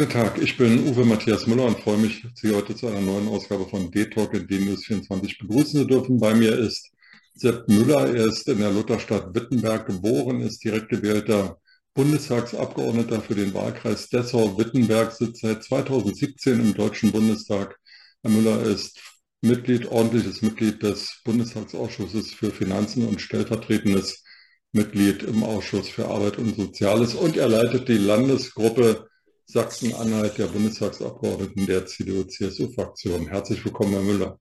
Guten Tag, ich bin Uwe Matthias Müller und freue mich, Sie heute zu einer neuen Ausgabe von D-Talk in D-News24 begrüßen zu dürfen. Bei mir ist Sepp Müller. Er ist in der Lutherstadt Wittenberg geboren, ist direkt gewählter Bundestagsabgeordneter für den Wahlkreis Dessau-Wittenberg, sitzt seit 2017 im Deutschen Bundestag. Herr Müller ist Mitglied, ordentliches Mitglied des Bundestagsausschusses für Finanzen und stellvertretendes Mitglied im Ausschuss für Arbeit und Soziales und er leitet die Landesgruppe Sachsen-Anhalt der Bundestagsabgeordneten der CDU-CSU-Fraktion. Herzlich willkommen, Herr Müller.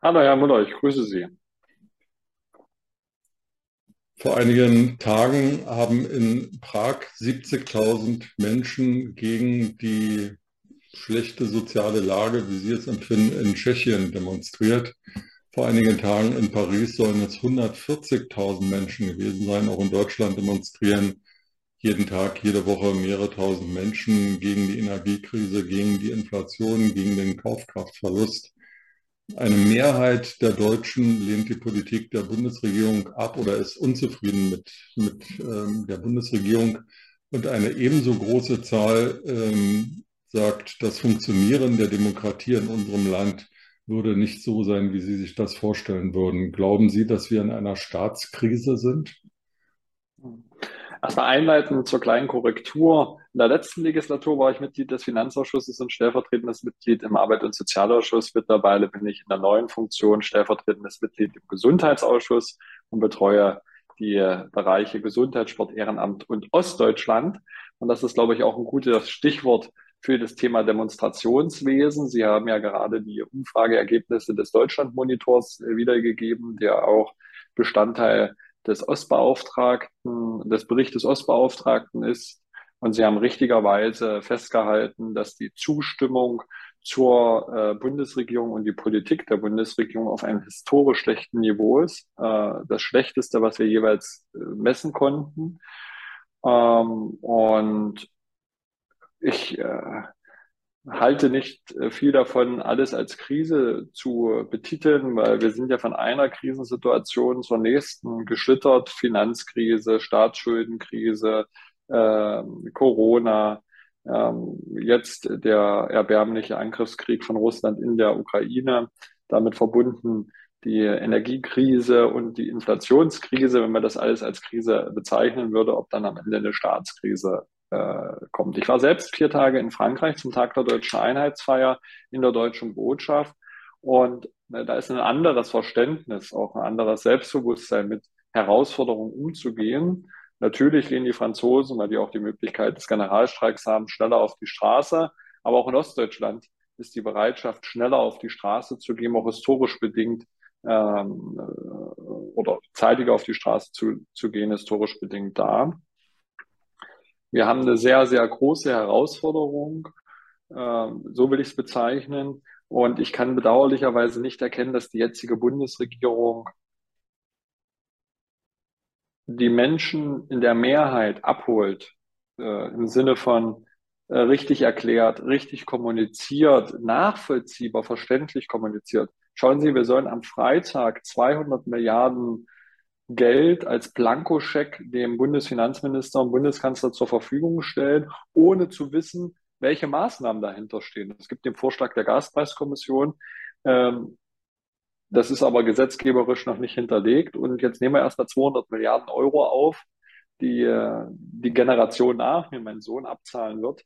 Hallo, Herr Müller, ich grüße Sie. Vor einigen Tagen haben in Prag 70.000 Menschen gegen die schlechte soziale Lage, wie Sie es empfinden, in Tschechien demonstriert. Vor einigen Tagen in Paris sollen es 140.000 Menschen gewesen sein. Auch in Deutschland demonstrieren jeden Tag, jede Woche mehrere tausend Menschen gegen die Energiekrise, gegen die Inflation, gegen den Kaufkraftverlust. Eine Mehrheit der Deutschen lehnt die Politik der Bundesregierung ab oder ist unzufrieden mit, mit ähm, der Bundesregierung. Und eine ebenso große Zahl ähm, sagt, das Funktionieren der Demokratie in unserem Land würde nicht so sein, wie Sie sich das vorstellen würden. Glauben Sie, dass wir in einer Staatskrise sind? Erstmal einleitend zur kleinen Korrektur. In der letzten Legislatur war ich Mitglied des Finanzausschusses und stellvertretendes Mitglied im Arbeit- und Sozialausschuss. Mittlerweile bin ich in der neuen Funktion stellvertretendes Mitglied im Gesundheitsausschuss und betreue die Bereiche Gesundheit, Sport, Ehrenamt und Ostdeutschland. Und das ist, glaube ich, auch ein gutes Stichwort für das Thema Demonstrationswesen. Sie haben ja gerade die Umfrageergebnisse des Deutschlandmonitors äh, wiedergegeben, der auch Bestandteil des Ostbeauftragten, des Berichts des Ostbeauftragten ist. Und Sie haben richtigerweise festgehalten, dass die Zustimmung zur äh, Bundesregierung und die Politik der Bundesregierung auf einem historisch schlechten Niveau ist. Äh, das Schlechteste, was wir jeweils äh, messen konnten. Ähm, und ich äh, halte nicht äh, viel davon, alles als Krise zu betiteln, weil wir sind ja von einer Krisensituation zur nächsten geschlittert. Finanzkrise, Staatsschuldenkrise, äh, Corona, ähm, jetzt der erbärmliche Angriffskrieg von Russland in der Ukraine, damit verbunden die Energiekrise und die Inflationskrise, wenn man das alles als Krise bezeichnen würde, ob dann am Ende eine Staatskrise äh, kommt. Ich war selbst vier Tage in Frankreich zum Tag der deutschen Einheitsfeier in der deutschen Botschaft und äh, da ist ein anderes Verständnis, auch ein anderes Selbstbewusstsein mit Herausforderungen umzugehen. Natürlich gehen die Franzosen, weil die auch die Möglichkeit des Generalstreiks haben, schneller auf die Straße. Aber auch in Ostdeutschland ist die Bereitschaft, schneller auf die Straße zu gehen, auch historisch bedingt ähm, äh, oder zeitiger auf die Straße zu, zu gehen, historisch bedingt da. Wir haben eine sehr, sehr große Herausforderung, ähm, so will ich es bezeichnen. Und ich kann bedauerlicherweise nicht erkennen, dass die jetzige Bundesregierung die Menschen in der Mehrheit abholt, äh, im Sinne von äh, richtig erklärt, richtig kommuniziert, nachvollziehbar, verständlich kommuniziert. Schauen Sie, wir sollen am Freitag 200 Milliarden Geld als Blankoscheck dem Bundesfinanzminister und Bundeskanzler zur Verfügung stellen, ohne zu wissen, welche Maßnahmen dahinter stehen. Es gibt den Vorschlag der Gaspreiskommission. Ähm, das ist aber gesetzgeberisch noch nicht hinterlegt. Und jetzt nehmen wir erstmal 200 Milliarden Euro auf, die äh, die Generation nach mir, mein Sohn, abzahlen wird.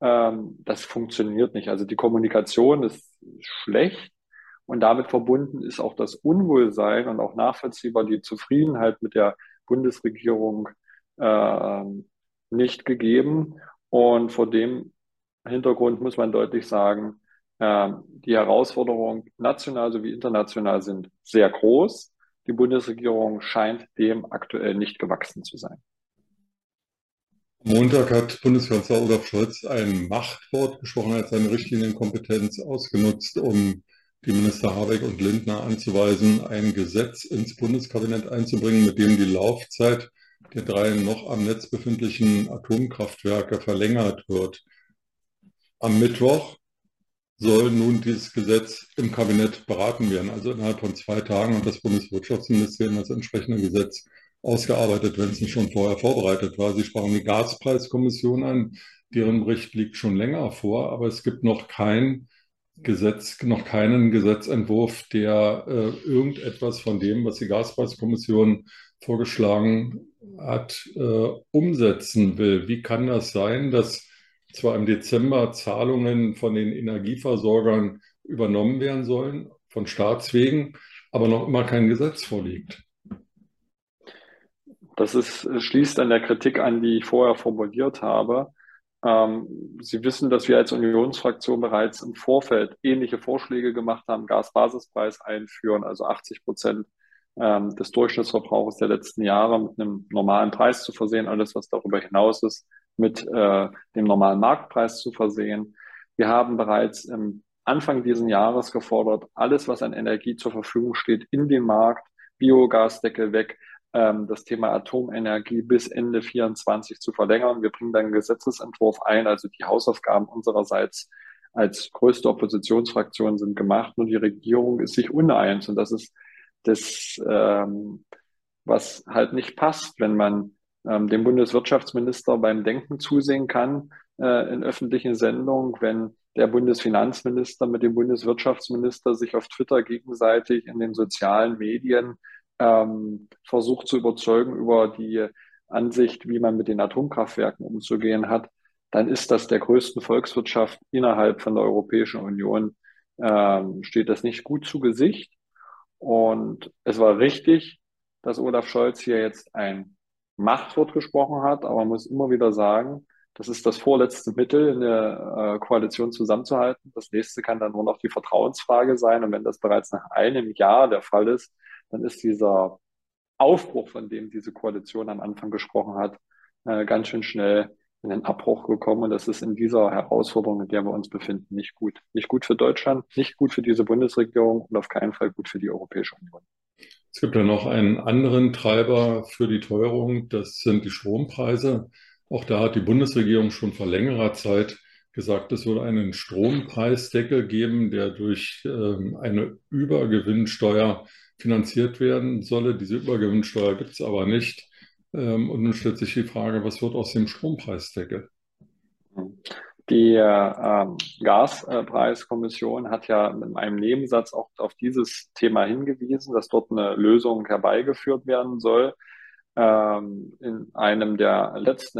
Ähm, das funktioniert nicht. Also die Kommunikation ist schlecht. Und damit verbunden ist auch das Unwohlsein und auch nachvollziehbar die Zufriedenheit mit der Bundesregierung äh, nicht gegeben. Und vor dem Hintergrund muss man deutlich sagen, äh, die Herausforderungen national sowie international sind sehr groß. Die Bundesregierung scheint dem aktuell nicht gewachsen zu sein. Montag hat Bundeskanzler Olaf Scholz ein Machtwort gesprochen, hat seine Richtlinienkompetenz ausgenutzt, um die Minister Habeck und Lindner anzuweisen, ein Gesetz ins Bundeskabinett einzubringen, mit dem die Laufzeit der drei noch am Netz befindlichen Atomkraftwerke verlängert wird. Am Mittwoch soll nun dieses Gesetz im Kabinett beraten werden. Also innerhalb von zwei Tagen hat das Bundeswirtschaftsministerium das entsprechende Gesetz ausgearbeitet, wenn es nicht schon vorher vorbereitet war. Sie sprachen die Gaspreiskommission an, deren Bericht liegt schon länger vor, aber es gibt noch kein Gesetz, noch keinen Gesetzentwurf, der äh, irgendetwas von dem, was die Gaspreiskommission vorgeschlagen hat, äh, umsetzen will. Wie kann das sein, dass zwar im Dezember Zahlungen von den Energieversorgern übernommen werden sollen, von Staatswegen, aber noch immer kein Gesetz vorliegt? Das ist, schließt an der Kritik an, die ich vorher formuliert habe. Ähm, Sie wissen, dass wir als Unionsfraktion bereits im Vorfeld ähnliche Vorschläge gemacht haben, Gasbasispreis einführen, also 80 Prozent ähm, des Durchschnittsverbrauchs der letzten Jahre mit einem normalen Preis zu versehen, alles, was darüber hinaus ist, mit äh, dem normalen Marktpreis zu versehen. Wir haben bereits im Anfang dieses Jahres gefordert, alles, was an Energie zur Verfügung steht, in den Markt, Biogasdeckel weg, das Thema Atomenergie bis Ende 24 zu verlängern. Wir bringen dann einen Gesetzesentwurf ein, also die Hausaufgaben unsererseits als größte Oppositionsfraktion sind gemacht, nur die Regierung ist sich uneins. Und das ist das, ähm, was halt nicht passt, wenn man ähm, dem Bundeswirtschaftsminister beim Denken zusehen kann äh, in öffentlichen Sendungen, wenn der Bundesfinanzminister mit dem Bundeswirtschaftsminister sich auf Twitter gegenseitig in den sozialen Medien ähm, versucht zu überzeugen über die Ansicht, wie man mit den Atomkraftwerken umzugehen hat, dann ist das der größten Volkswirtschaft innerhalb von der Europäischen Union, ähm, steht das nicht gut zu Gesicht. Und es war richtig, dass Olaf Scholz hier jetzt ein Machtwort gesprochen hat, aber man muss immer wieder sagen, das ist das vorletzte Mittel, in der äh, Koalition zusammenzuhalten. Das nächste kann dann nur noch die Vertrauensfrage sein. Und wenn das bereits nach einem Jahr der Fall ist, dann ist dieser Aufbruch, von dem diese Koalition am Anfang gesprochen hat, äh, ganz schön schnell in den Abbruch gekommen. Und das ist in dieser Herausforderung, in der wir uns befinden, nicht gut. Nicht gut für Deutschland, nicht gut für diese Bundesregierung und auf keinen Fall gut für die Europäische Union. Es gibt ja noch einen anderen Treiber für die Teuerung, das sind die Strompreise. Auch da hat die Bundesregierung schon vor längerer Zeit gesagt, es würde einen Strompreisdeckel geben, der durch ähm, eine Übergewinnsteuer finanziert werden solle. Diese Übergewinnsteuer gibt es aber nicht. Ähm, und nun stellt sich die Frage, was wird aus dem Strompreisdeckel? Die äh, Gaspreiskommission hat ja in einem Nebensatz auch auf dieses Thema hingewiesen, dass dort eine Lösung herbeigeführt werden soll. Ähm, in einem der letzten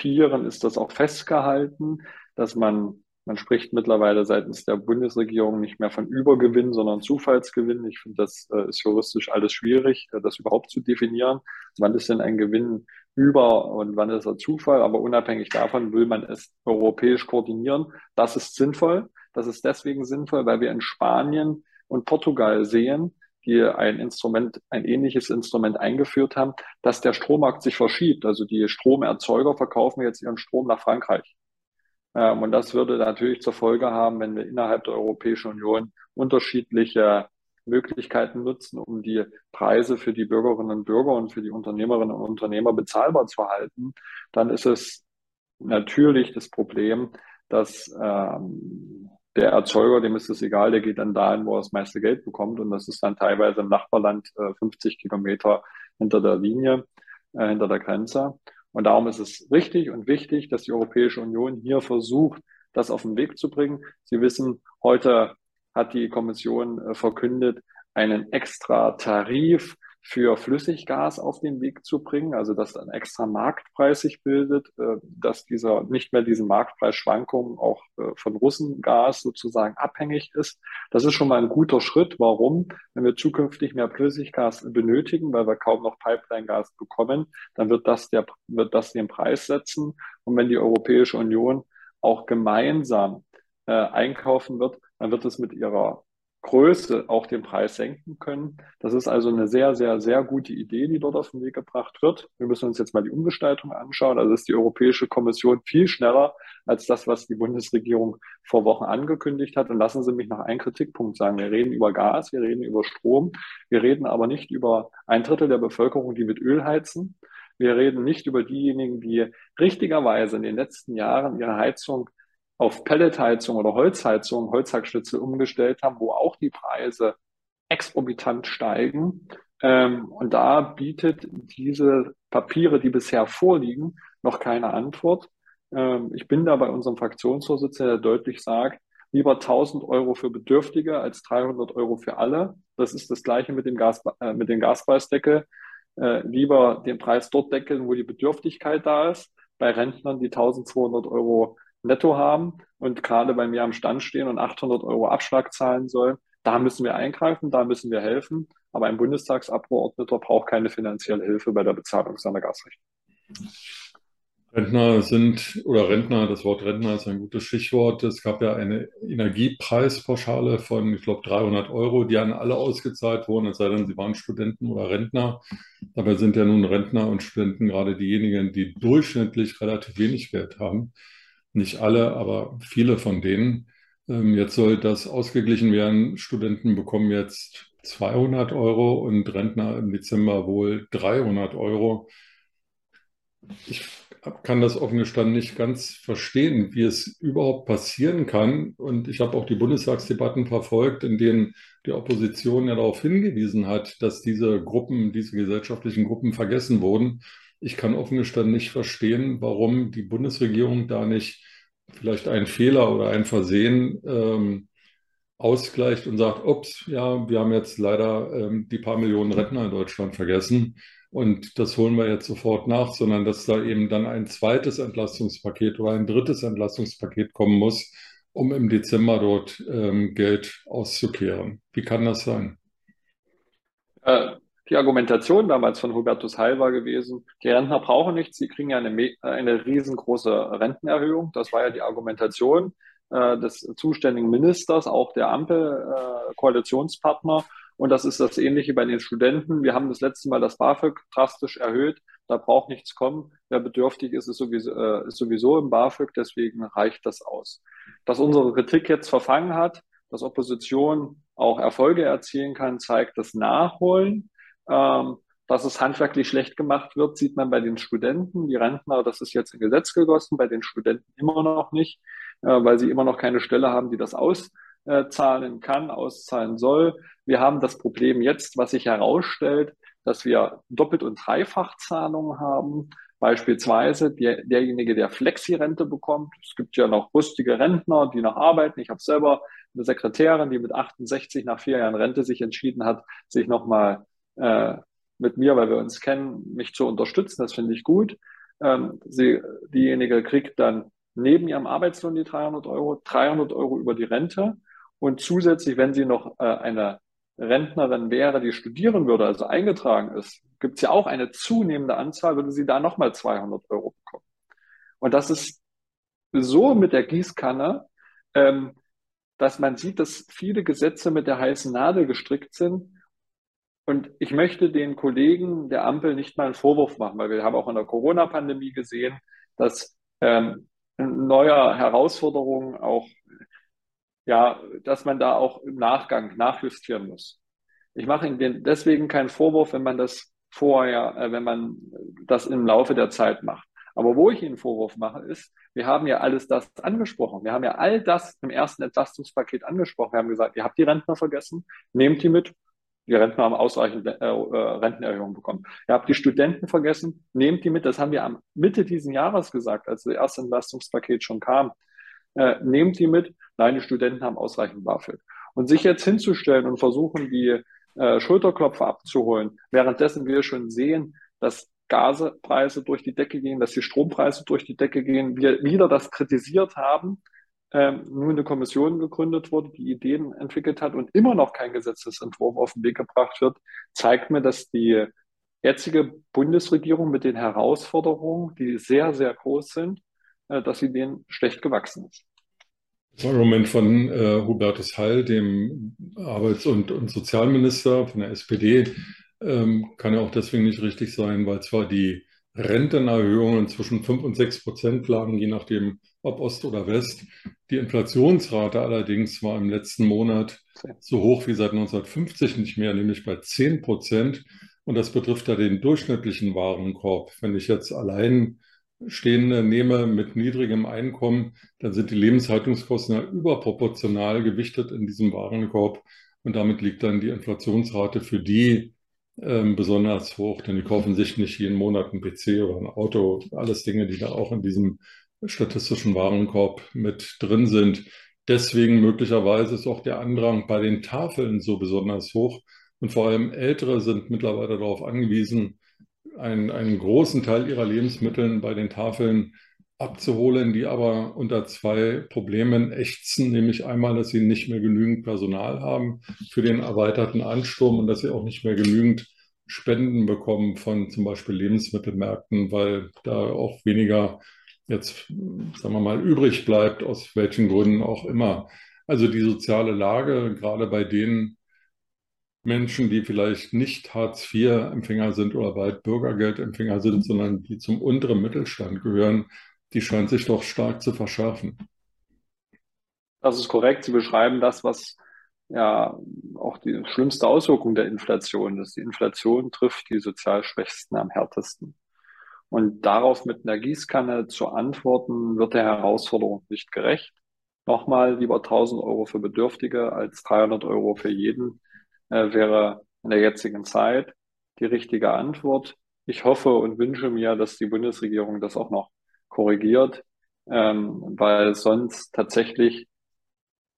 Entlastungspaketspapieren ist das auch festgehalten, dass man man spricht mittlerweile seitens der Bundesregierung nicht mehr von Übergewinn, sondern Zufallsgewinn. Ich finde, das äh, ist juristisch alles schwierig, äh, das überhaupt zu definieren. Wann ist denn ein Gewinn über und wann ist er Zufall? Aber unabhängig davon will man es europäisch koordinieren. Das ist sinnvoll. Das ist deswegen sinnvoll, weil wir in Spanien und Portugal sehen, die ein Instrument, ein ähnliches Instrument eingeführt haben, dass der Strommarkt sich verschiebt. Also die Stromerzeuger verkaufen jetzt ihren Strom nach Frankreich. Ähm, und das würde natürlich zur Folge haben, wenn wir innerhalb der Europäischen Union unterschiedliche Möglichkeiten nutzen, um die Preise für die Bürgerinnen und Bürger und für die Unternehmerinnen und Unternehmer bezahlbar zu halten, dann ist es natürlich das Problem, dass ähm, der Erzeuger, dem ist es egal, der geht dann dahin, wo er das meiste Geld bekommt. Und das ist dann teilweise im Nachbarland äh, 50 Kilometer hinter der Linie, äh, hinter der Grenze. Und darum ist es richtig und wichtig, dass die Europäische Union hier versucht, das auf den Weg zu bringen. Sie wissen, heute hat die Kommission äh, verkündet, einen extra Tarif für Flüssiggas auf den Weg zu bringen, also dass ein extra Marktpreis sich bildet, äh, dass dieser nicht mehr diesen Marktpreisschwankungen auch äh, von Russengas sozusagen abhängig ist. Das ist schon mal ein guter Schritt. Warum? Wenn wir zukünftig mehr Flüssiggas benötigen, weil wir kaum noch Pipeline-Gas bekommen, dann wird das der, wird das den Preis setzen. Und wenn die Europäische Union auch gemeinsam äh, einkaufen wird, dann wird es mit ihrer Größe auch den Preis senken können. Das ist also eine sehr, sehr, sehr gute Idee, die dort auf den Weg gebracht wird. Wir müssen uns jetzt mal die Umgestaltung anschauen. Also ist die Europäische Kommission viel schneller als das, was die Bundesregierung vor Wochen angekündigt hat. Und lassen Sie mich noch einen Kritikpunkt sagen. Wir reden über Gas, wir reden über Strom, wir reden aber nicht über ein Drittel der Bevölkerung, die mit Öl heizen. Wir reden nicht über diejenigen, die richtigerweise in den letzten Jahren ihre Heizung auf Pelletheizung oder Holzheizung, Holzhackschnitzel umgestellt haben, wo auch die Preise exorbitant steigen. Ähm, und da bietet diese Papiere, die bisher vorliegen, noch keine Antwort. Ähm, ich bin da bei unserem Fraktionsvorsitzenden, der deutlich sagt, lieber 1000 Euro für Bedürftige als 300 Euro für alle. Das ist das Gleiche mit dem Gas, äh, mit dem Gaspreisdeckel. Äh, lieber den Preis dort deckeln, wo die Bedürftigkeit da ist. Bei Rentnern, die 1200 Euro netto haben und gerade bei mir am Stand stehen und 800 Euro Abschlag zahlen sollen, da müssen wir eingreifen, da müssen wir helfen. Aber ein Bundestagsabgeordneter braucht keine finanzielle Hilfe bei der Bezahlung seiner Gasrechnung. Rentner sind, oder Rentner, das Wort Rentner ist ein gutes Stichwort. Es gab ja eine Energiepreispauschale von, ich glaube, 300 Euro, die an alle ausgezahlt wurden, es sei denn, sie waren Studenten oder Rentner. Dabei sind ja nun Rentner und Studenten gerade diejenigen, die durchschnittlich relativ wenig Geld haben. Nicht alle, aber viele von denen. Ähm, jetzt soll das ausgeglichen werden. Studenten bekommen jetzt 200 Euro und Rentner im Dezember wohl 300 Euro. Ich kann das offen gestanden nicht ganz verstehen, wie es überhaupt passieren kann. Und ich habe auch die Bundestagsdebatten verfolgt, in denen die Opposition ja darauf hingewiesen hat, dass diese Gruppen, diese gesellschaftlichen Gruppen vergessen wurden. Ich kann offen gestanden nicht verstehen, warum die Bundesregierung da nicht vielleicht einen Fehler oder ein Versehen ähm, ausgleicht und sagt, ups, ja, wir haben jetzt leider ähm, die paar Millionen Rentner in Deutschland vergessen und das holen wir jetzt sofort nach, sondern dass da eben dann ein zweites Entlastungspaket oder ein drittes Entlastungspaket kommen muss, um im Dezember dort ähm, Geld auszukehren. Wie kann das sein? Äh, die Argumentation damals von Hubertus Heil war gewesen, die Rentner brauchen nichts, sie kriegen ja eine, eine riesengroße Rentenerhöhung. Das war ja die Argumentation äh, des zuständigen Ministers, auch der Ampel-Koalitionspartner. Äh, und das ist das Ähnliche bei den Studenten. Wir haben das letzte Mal das BAföG drastisch erhöht. Da braucht nichts kommen. Wer bedürftig ist, ist sowieso, äh, ist sowieso im BAföG. Deswegen reicht das aus. Dass unsere Kritik jetzt verfangen hat, dass Opposition auch Erfolge erzielen kann, zeigt das Nachholen. Ähm, dass es handwerklich schlecht gemacht wird, sieht man bei den Studenten. Die Rentner, das ist jetzt in Gesetz gegossen, bei den Studenten immer noch nicht, äh, weil sie immer noch keine Stelle haben, die das aus äh, zahlen kann, auszahlen soll. Wir haben das Problem jetzt, was sich herausstellt, dass wir Doppelt- und Dreifachzahlungen haben. Beispielsweise der, derjenige, der Flexi-Rente bekommt. Es gibt ja noch rüstige Rentner, die noch arbeiten. Ich habe selber eine Sekretärin, die mit 68 nach vier Jahren Rente sich entschieden hat, sich nochmal äh, mit mir, weil wir uns kennen, mich zu unterstützen. Das finde ich gut. Ähm, sie, diejenige kriegt dann neben ihrem Arbeitslohn die 300 Euro, 300 Euro über die Rente und zusätzlich, wenn sie noch äh, eine Rentnerin wäre, die studieren würde, also eingetragen ist, gibt es ja auch eine zunehmende Anzahl, würde sie da nochmal 200 Euro bekommen. Und das ist so mit der Gießkanne, ähm, dass man sieht, dass viele Gesetze mit der heißen Nadel gestrickt sind. Und ich möchte den Kollegen der Ampel nicht mal einen Vorwurf machen, weil wir haben auch in der Corona-Pandemie gesehen, dass ähm, neue Herausforderungen auch ja, dass man da auch im Nachgang nachjustieren muss. Ich mache Ihnen deswegen keinen Vorwurf, wenn man das vorher, äh, wenn man das im Laufe der Zeit macht. Aber wo ich Ihnen Vorwurf mache, ist, wir haben ja alles das angesprochen. Wir haben ja all das im ersten Entlastungspaket angesprochen. Wir haben gesagt, ihr habt die Rentner vergessen, nehmt die mit. Die Rentner haben ausreichend äh, äh, Rentenerhöhungen bekommen. Ihr habt die Studenten vergessen, nehmt die mit. Das haben wir am Mitte dieses Jahres gesagt, als das erste Entlastungspaket schon kam äh, nehmt die mit. Nein, die Studenten haben ausreichend BAföG. Und sich jetzt hinzustellen und versuchen, die äh, Schulterklopfer abzuholen, währenddessen wir schon sehen, dass Gaspreise durch die Decke gehen, dass die Strompreise durch die Decke gehen, wir wieder das kritisiert haben, ähm, nun eine Kommission gegründet wurde, die Ideen entwickelt hat und immer noch kein Gesetzesentwurf auf den Weg gebracht wird, zeigt mir, dass die jetzige Bundesregierung mit den Herausforderungen, die sehr, sehr groß sind, äh, dass sie denen schlecht gewachsen ist. Das Argument von äh, Hubertus Heil, dem Arbeits- und, und, Sozialminister von der SPD, ähm, kann ja auch deswegen nicht richtig sein, weil zwar die Rentenerhöhungen zwischen 5 und 6 Prozent lagen, je nachdem, ob Ost oder West. Die Inflationsrate allerdings war im letzten Monat so hoch wie seit 1950 nicht mehr, nämlich bei 10 Prozent. Und das betrifft ja den durchschnittlichen Warenkorb. Wenn ich jetzt allein Stehende nehme mit niedrigem Einkommen, dann sind die Lebenshaltungskosten ja überproportional gewichtet in diesem Warenkorb. Und damit liegt dann die Inflationsrate für die ähm, besonders hoch, denn die kaufen sich nicht jeden Monat ein PC oder ein Auto. Alles Dinge, die da auch in diesem statistischen Warenkorb mit drin sind. Deswegen möglicherweise ist auch der Andrang bei den Tafeln so besonders hoch. Und vor allem Ältere sind mittlerweile darauf angewiesen, einen, einen großen Teil ihrer Lebensmittel bei den Tafeln abzuholen, die aber unter zwei Problemen ächzen, nämlich einmal, dass sie nicht mehr genügend Personal haben für den erweiterten Ansturm und dass sie auch nicht mehr genügend Spenden bekommen von zum Beispiel Lebensmittelmärkten, weil da auch weniger jetzt, sagen wir mal, übrig bleibt, aus welchen Gründen auch immer. Also die soziale Lage, gerade bei den Menschen, die vielleicht nicht Hartz-IV-Empfänger sind oder bald Bürgergeldempfänger sind, sondern die zum unteren Mittelstand gehören, die scheint sich doch stark zu verschärfen. Das ist korrekt. Sie beschreiben das, was ja auch die schlimmste Auswirkung der Inflation ist. Die Inflation trifft die sozial Schwächsten am härtesten. Und darauf mit einer Gießkanne zu antworten, wird der Herausforderung nicht gerecht. Nochmal lieber 1000 Euro für Bedürftige als 300 Euro für jeden äh, wäre in der jetzigen Zeit die richtige Antwort. Ich hoffe und wünsche mir, dass die Bundesregierung das auch noch korrigiert, ähm, weil sonst tatsächlich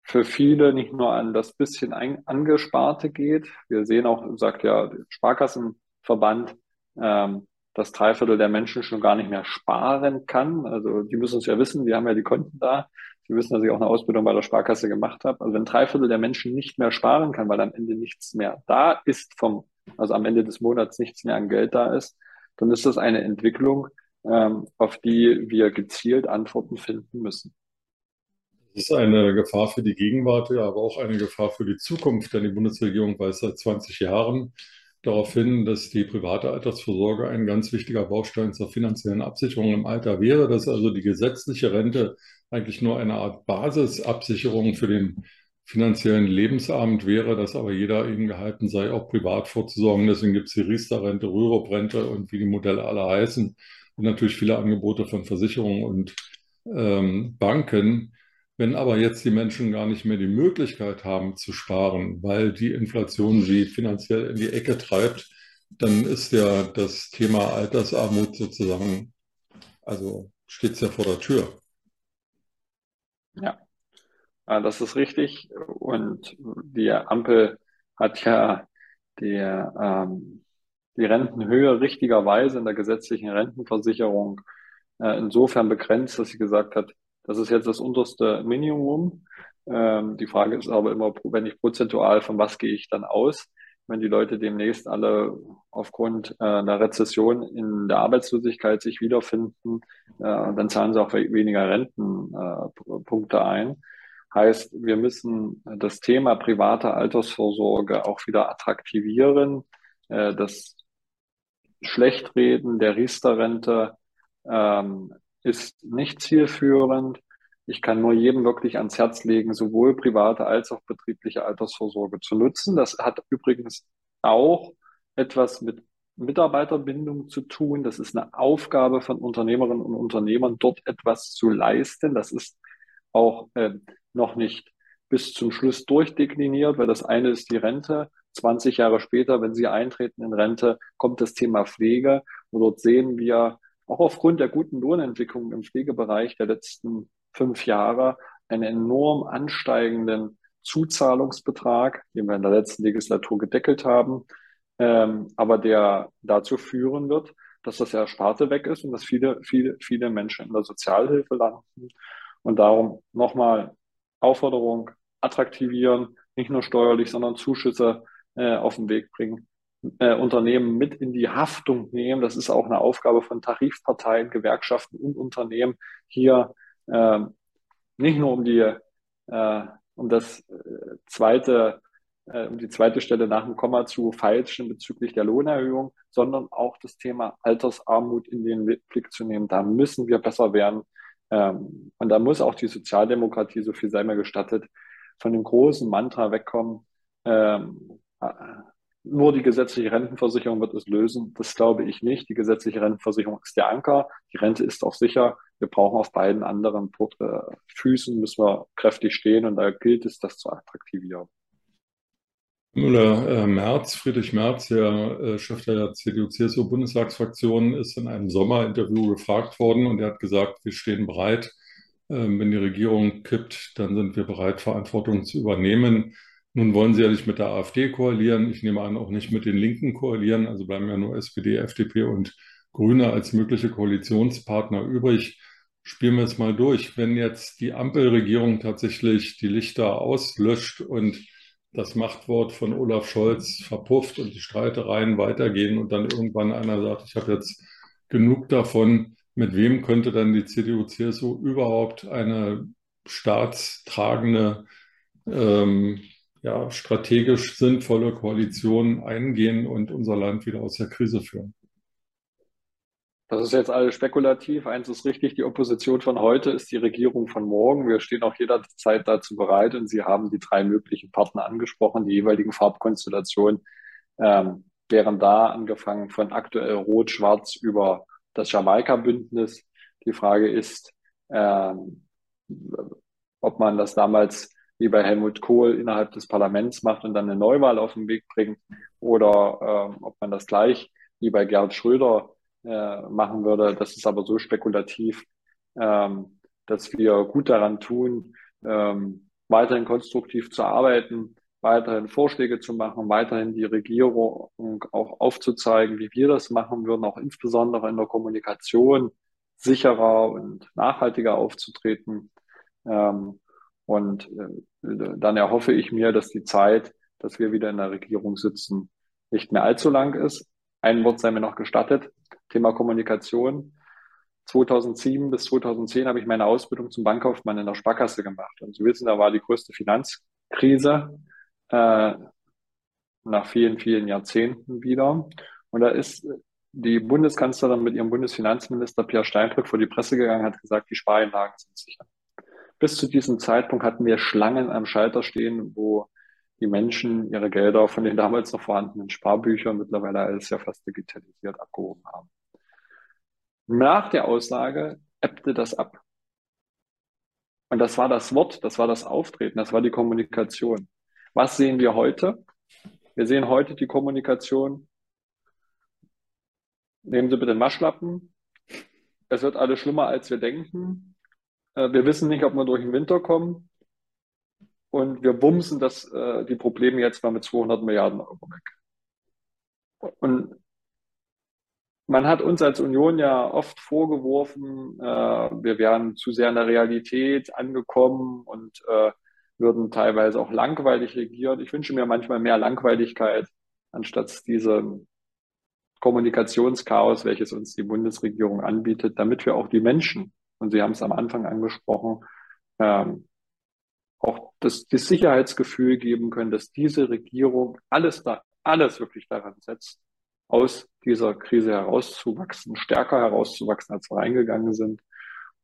für viele nicht nur an das bisschen ein, angesparte geht. Wir sehen auch, sagt ja Sparkassenverband, ähm, dass drei Viertel der Menschen schon gar nicht mehr sparen kann. Also die müssen es ja wissen, die haben ja die Konten da. Sie wissen, dass ich auch eine Ausbildung bei der Sparkasse gemacht habe. Also wenn drei Viertel der Menschen nicht mehr sparen kann, weil am Ende nichts mehr da ist vom, also am Ende des Monats nichts mehr an Geld da ist, dann ist das eine Entwicklung, ähm, auf die wir gezielt Antworten finden müssen. Das ist eine Gefahr für die Gegenwart, aber auch eine Gefahr für die Zukunft, denn die Bundesregierung weist seit 20 Jahren darauf hin, dass die private Altersvorsorge ein ganz wichtiger Baustein zur finanziellen Absicherung im Alter wäre, dass also die gesetzliche Rente eigentlich nur eine Art Basisabsicherung für den finanziellen Lebensabend wäre, dass aber jeder eben gehalten sei, auch privat vorzusorgen. Deswegen gibt es die Riester-Rente, Rürup-Rente und wie die Modelle alle heißen und natürlich viele Angebote von Versicherungen und ähm, Banken. Wenn aber jetzt die Menschen gar nicht mehr die Möglichkeit haben zu sparen, weil die Inflation sie finanziell in die Ecke treibt, dann ist ja das Thema Altersarmut sozusagen, also steht es ja vor der Tür. Ja, das ist richtig. Und die Ampel hat ja die, ähm, die Rentenhöhe richtigerweise in der gesetzlichen Rentenversicherung äh, insofern begrenzt, dass sie gesagt hat, das ist jetzt das unterste Minimum. Ähm, die Frage ist aber immer, wenn ich prozentual, von was gehe ich dann aus? Wenn die Leute demnächst alle aufgrund äh, einer Rezession in der Arbeitslosigkeit sich wiederfinden, äh, dann zahlen sie auch weniger Rentenpunkte äh, ein. Heißt, wir müssen das Thema private Altersvorsorge auch wieder attraktivieren. Äh, das Schlechtreden der Riester-Rente ähm, ist nicht zielführend. Ich kann nur jedem wirklich ans Herz legen, sowohl private als auch betriebliche Altersvorsorge zu nutzen. Das hat übrigens auch etwas mit Mitarbeiterbindung zu tun. Das ist eine Aufgabe von Unternehmerinnen und Unternehmern, dort etwas zu leisten. Das ist auch äh, noch nicht bis zum Schluss durchdekliniert, weil das eine ist die Rente. 20 Jahre später, wenn Sie eintreten in Rente, kommt das Thema Pflege. Und dort sehen wir auch aufgrund der guten Lohnentwicklung im Pflegebereich der letzten fünf Jahre einen enorm ansteigenden Zuzahlungsbetrag, den wir in der letzten Legislatur gedeckelt haben, ähm, aber der dazu führen wird, dass das Ersparte weg ist und dass viele, viele, viele Menschen in der Sozialhilfe landen. Und darum nochmal Aufforderung, attraktivieren, nicht nur steuerlich, sondern Zuschüsse äh, auf den Weg bringen äh, Unternehmen mit in die Haftung nehmen. Das ist auch eine Aufgabe von Tarifparteien, Gewerkschaften und Unternehmen, hier äh, nicht nur um die äh, um das äh, zweite äh, um die zweite Stelle nach dem Komma zu feilschen bezüglich der Lohnerhöhung, sondern auch das Thema Altersarmut in den Blick zu nehmen. Da müssen wir besser werden. Ähm, und da muss auch die Sozialdemokratie, so viel sei mir gestattet, von dem großen Mantra wegkommen, ähm, nur die gesetzliche Rentenversicherung wird es lösen. Das glaube ich nicht. Die gesetzliche Rentenversicherung ist der Anker. Die Rente ist auch sicher. Wir brauchen auf beiden anderen äh, Füßen, müssen wir kräftig stehen und da gilt es, das zu attraktivieren. Müller, äh, Merz, Friedrich Merz, der äh, Chef der CDU-CSU-Bundestagsfraktion, ist in einem Sommerinterview gefragt worden und er hat gesagt, wir stehen bereit. Ähm, wenn die Regierung kippt, dann sind wir bereit, Verantwortung zu übernehmen. Nun wollen sie ja nicht mit der AfD koalieren. Ich nehme an, auch nicht mit den Linken koalieren. Also bleiben ja nur SPD, FDP und Grüne als mögliche Koalitionspartner übrig. Spielen wir es mal durch. Wenn jetzt die Ampelregierung tatsächlich die Lichter auslöscht und das Machtwort von Olaf Scholz verpufft und die Streitereien weitergehen und dann irgendwann einer sagt, ich habe jetzt genug davon, mit wem könnte dann die CDU-CSU überhaupt eine staatstragende, ähm, ja, strategisch sinnvolle Koalition eingehen und unser Land wieder aus der Krise führen? Das ist jetzt alles spekulativ. Eins ist richtig, die Opposition von heute ist die Regierung von morgen. Wir stehen auch jederzeit dazu bereit und Sie haben die drei möglichen Partner angesprochen, die jeweiligen Farbkonstellationen ähm, wären da angefangen von aktuell Rot-Schwarz über das Jamaika-Bündnis. Die Frage ist, ähm, ob man das damals wie bei Helmut Kohl innerhalb des Parlaments macht und dann eine Neuwahl auf den Weg bringt oder ähm, ob man das gleich wie bei Gerhard Schröder äh, machen würde. Das ist aber so spekulativ, ähm, dass wir gut daran tun, ähm, weiterhin konstruktiv zu arbeiten, weiterhin Vorschläge zu machen, weiterhin die Regierung auch aufzuzeigen, wie wir das machen würden, auch insbesondere in der Kommunikation sicherer und nachhaltiger aufzutreten. Ähm, und äh, dann erhoffe ich mir, dass die Zeit, dass wir wieder in der Regierung sitzen, nicht mehr allzu lang ist. Ein Wort sei mir noch gestattet. Thema Kommunikation. 2007 bis 2010 habe ich meine Ausbildung zum Bankkaufmann in der Sparkasse gemacht. Und Sie wissen, da war die größte Finanzkrise äh, nach vielen, vielen Jahrzehnten wieder. Und da ist die Bundeskanzlerin mit ihrem Bundesfinanzminister Pierre Steinbrück vor die Presse gegangen, hat gesagt, die Spareinlagen sind sicher. Bis zu diesem Zeitpunkt hatten wir Schlangen am Schalter stehen, wo die Menschen ihre Gelder von den damals noch vorhandenen Sparbüchern mittlerweile alles ja fast digitalisiert abgehoben haben. Nach der Aussage ebbte das ab. Und das war das Wort, das war das Auftreten, das war die Kommunikation. Was sehen wir heute? Wir sehen heute die Kommunikation. Nehmen Sie bitte den Maschlappen. Es wird alles schlimmer, als wir denken. Äh, wir wissen nicht, ob wir durch den Winter kommen. Und wir bumsen das, äh, die Probleme jetzt mal mit 200 Milliarden Euro weg. Und man hat uns als Union ja oft vorgeworfen, äh, wir wären zu sehr in der Realität angekommen und würden teilweise auch langweilig regiert. Ich wünsche mir manchmal mehr Langweiligkeit, anstatt diesem Kommunikationschaos, welches uns die Bundesregierung anbietet, damit wir auch die Menschen, und Sie haben es am Anfang angesprochen, ähm, auch das, das Sicherheitsgefühl geben können, dass diese Regierung alles da, alles wirklich daran setzt, aus dieser Krise herauszuwachsen, stärker herauszuwachsen, als wir reingegangen sind.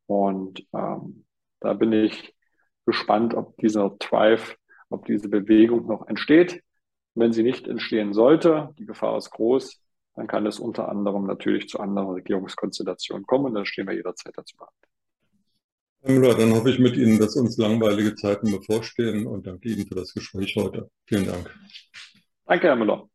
Und ähm, da bin ich gespannt, ob dieser Drive, ob diese Bewegung noch entsteht. Wenn sie nicht entstehen sollte, die Gefahr ist groß, dann kann es unter anderem natürlich zu anderen Regierungskonstellationen kommen und dann stehen wir jederzeit dazu bereit. Herr Müller, dann hoffe ich mit Ihnen, dass uns langweilige Zeiten bevorstehen und danke Ihnen für das Gespräch heute. Vielen Dank. Danke, Herr Müller.